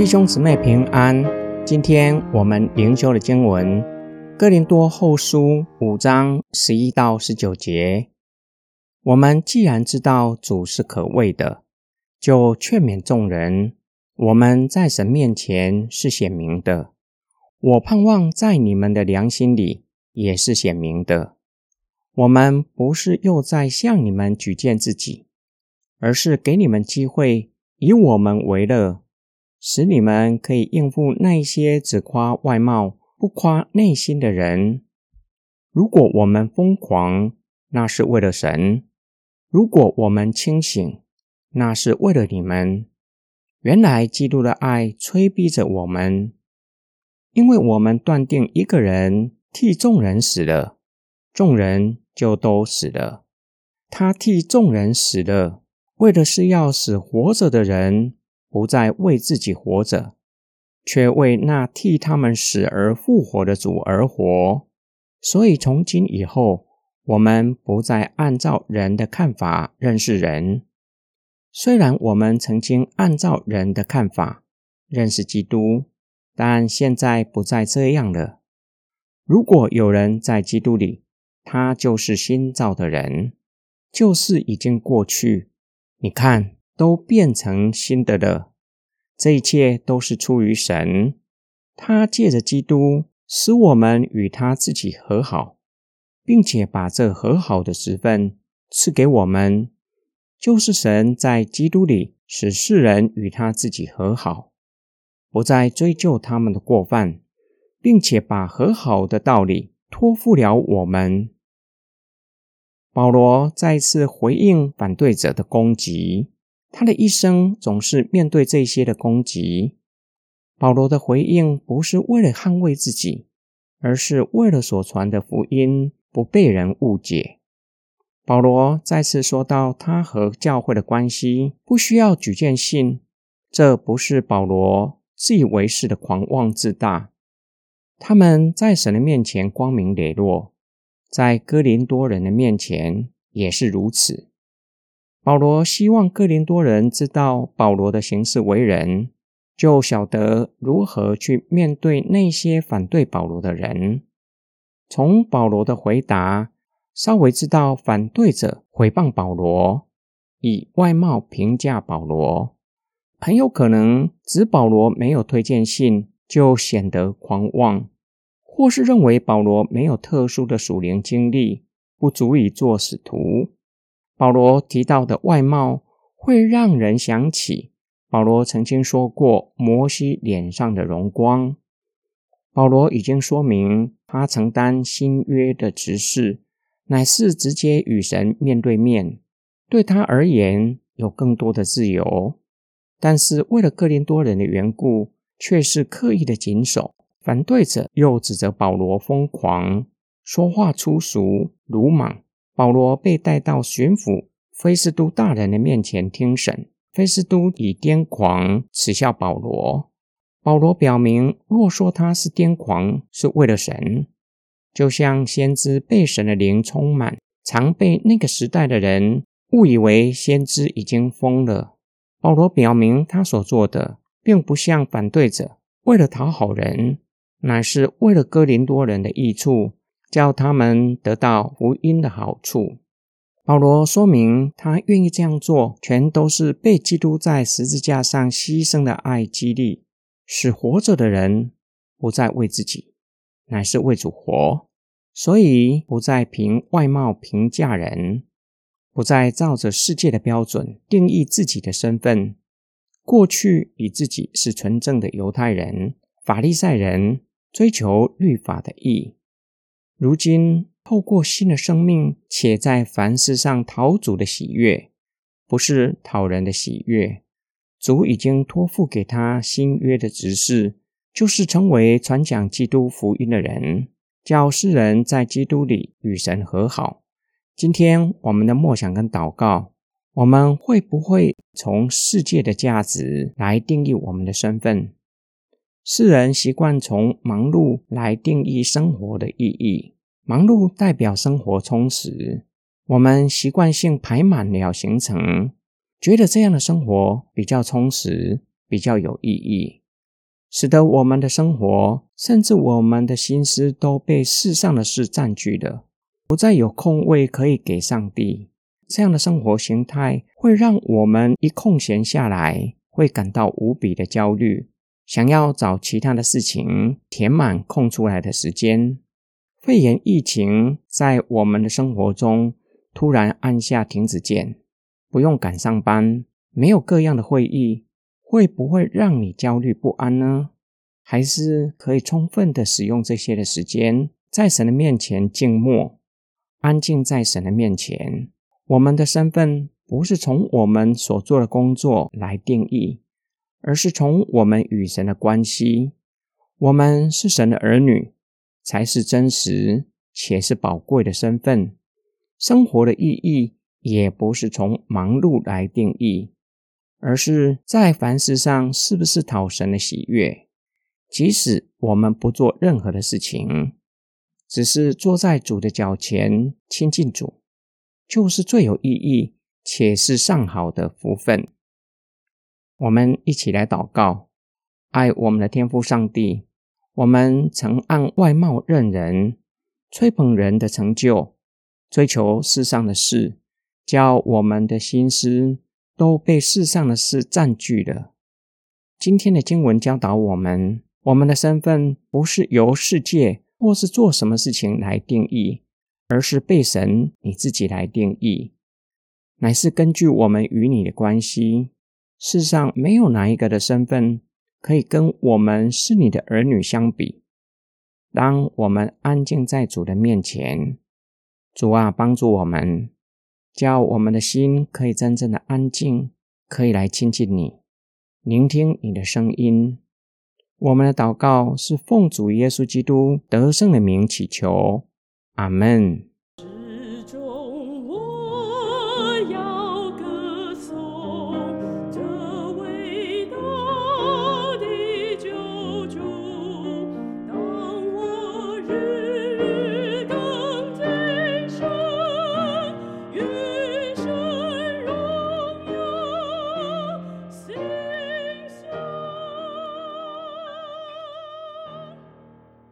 弟兄姊妹平安，今天我们灵修的经文《哥林多后书》五章十一到十九节。我们既然知道主是可畏的，就劝勉众人。我们在神面前是显明的，我盼望在你们的良心里也是显明的。我们不是又在向你们举荐自己，而是给你们机会，以我们为乐，使你们可以应付那些只夸外貌不夸内心的人。如果我们疯狂，那是为了神；如果我们清醒，那是为了你们。原来基督的爱催逼着我们，因为我们断定一个人替众人死了，众人就都死了。他替众人死了，为的是要使活着的人不再为自己活着，却为那替他们死而复活的主而活。所以从今以后，我们不再按照人的看法认识人。虽然我们曾经按照人的看法认识基督，但现在不再这样了。如果有人在基督里，他就是新造的人，旧事已经过去，你看，都变成新的了。这一切都是出于神，他借着基督使我们与他自己和好，并且把这和好的时分赐给我们。就是神在基督里使世人与他自己和好，不再追究他们的过犯，并且把和好的道理托付了我们。保罗再次回应反对者的攻击，他的一生总是面对这些的攻击。保罗的回应不是为了捍卫自己，而是为了所传的福音不被人误解。保罗再次说到，他和教会的关系不需要举荐信，这不是保罗自以为是的狂妄自大。他们在神的面前光明磊落，在哥林多人的面前也是如此。保罗希望哥林多人知道保罗的行事为人，就晓得如何去面对那些反对保罗的人。从保罗的回答。稍微知道反对者诽谤保罗，以外貌评价保罗，很有可能指保罗没有推荐信就显得狂妄，或是认为保罗没有特殊的属灵经历，不足以做使徒。保罗提到的外貌会让人想起保罗曾经说过摩西脸上的荣光。保罗已经说明他承担新约的职事。乃是直接与神面对面，对他而言有更多的自由，但是为了哥林多人的缘故，却是刻意的谨守。反对者又指责保罗疯狂，说话粗俗、鲁莽。保罗被带到巡抚菲斯都大人的面前听审，菲斯都以癫狂耻笑保罗。保罗表明，若说他是癫狂，是为了神。就像先知被神的灵充满，常被那个时代的人误以为先知已经疯了。保罗表明，他所做的并不像反对者为了讨好人，乃是为了哥林多人的益处，叫他们得到福音的好处。保罗说明，他愿意这样做，全都是被基督在十字架上牺牲的爱激励，使活着的人不再为自己。乃是为主活，所以不再凭外貌评价人，不再照着世界的标准定义自己的身份。过去以自己是纯正的犹太人、法利赛人，追求律法的义；如今透过新的生命，且在凡事上讨主的喜悦，不是讨人的喜悦。主已经托付给他新约的执事。就是成为传讲基督福音的人，叫世人在基督里与神和好。今天我们的默想跟祷告，我们会不会从世界的价值来定义我们的身份？世人习惯从忙碌来定义生活的意义，忙碌代表生活充实。我们习惯性排满了行程，觉得这样的生活比较充实，比较有意义。使得我们的生活，甚至我们的心思都被世上的事占据了，不再有空位可以给上帝。这样的生活形态会让我们一空闲下来，会感到无比的焦虑，想要找其他的事情填满空出来的时间。肺炎疫情在我们的生活中突然按下停止键，不用赶上班，没有各样的会议。会不会让你焦虑不安呢？还是可以充分的使用这些的时间，在神的面前静默，安静在神的面前。我们的身份不是从我们所做的工作来定义，而是从我们与神的关系。我们是神的儿女，才是真实且是宝贵的身份。生活的意义也不是从忙碌来定义。而是在凡事上是不是讨神的喜悦？即使我们不做任何的事情，只是坐在主的脚前亲近主，就是最有意义且是上好的福分。我们一起来祷告：爱我们的天父上帝，我们曾按外貌认人，吹捧人的成就，追求世上的事，叫我们的心思。都被世上的事占据了。今天的经文教导我们，我们的身份不是由世界或是做什么事情来定义，而是被神你自己来定义，乃是根据我们与你的关系。世上没有哪一个的身份可以跟我们是你的儿女相比。当我们安静在主的面前，主啊，帮助我们。叫我们的心可以真正的安静，可以来亲近你，聆听你的声音。我们的祷告是奉主耶稣基督得胜的名祈求，阿门。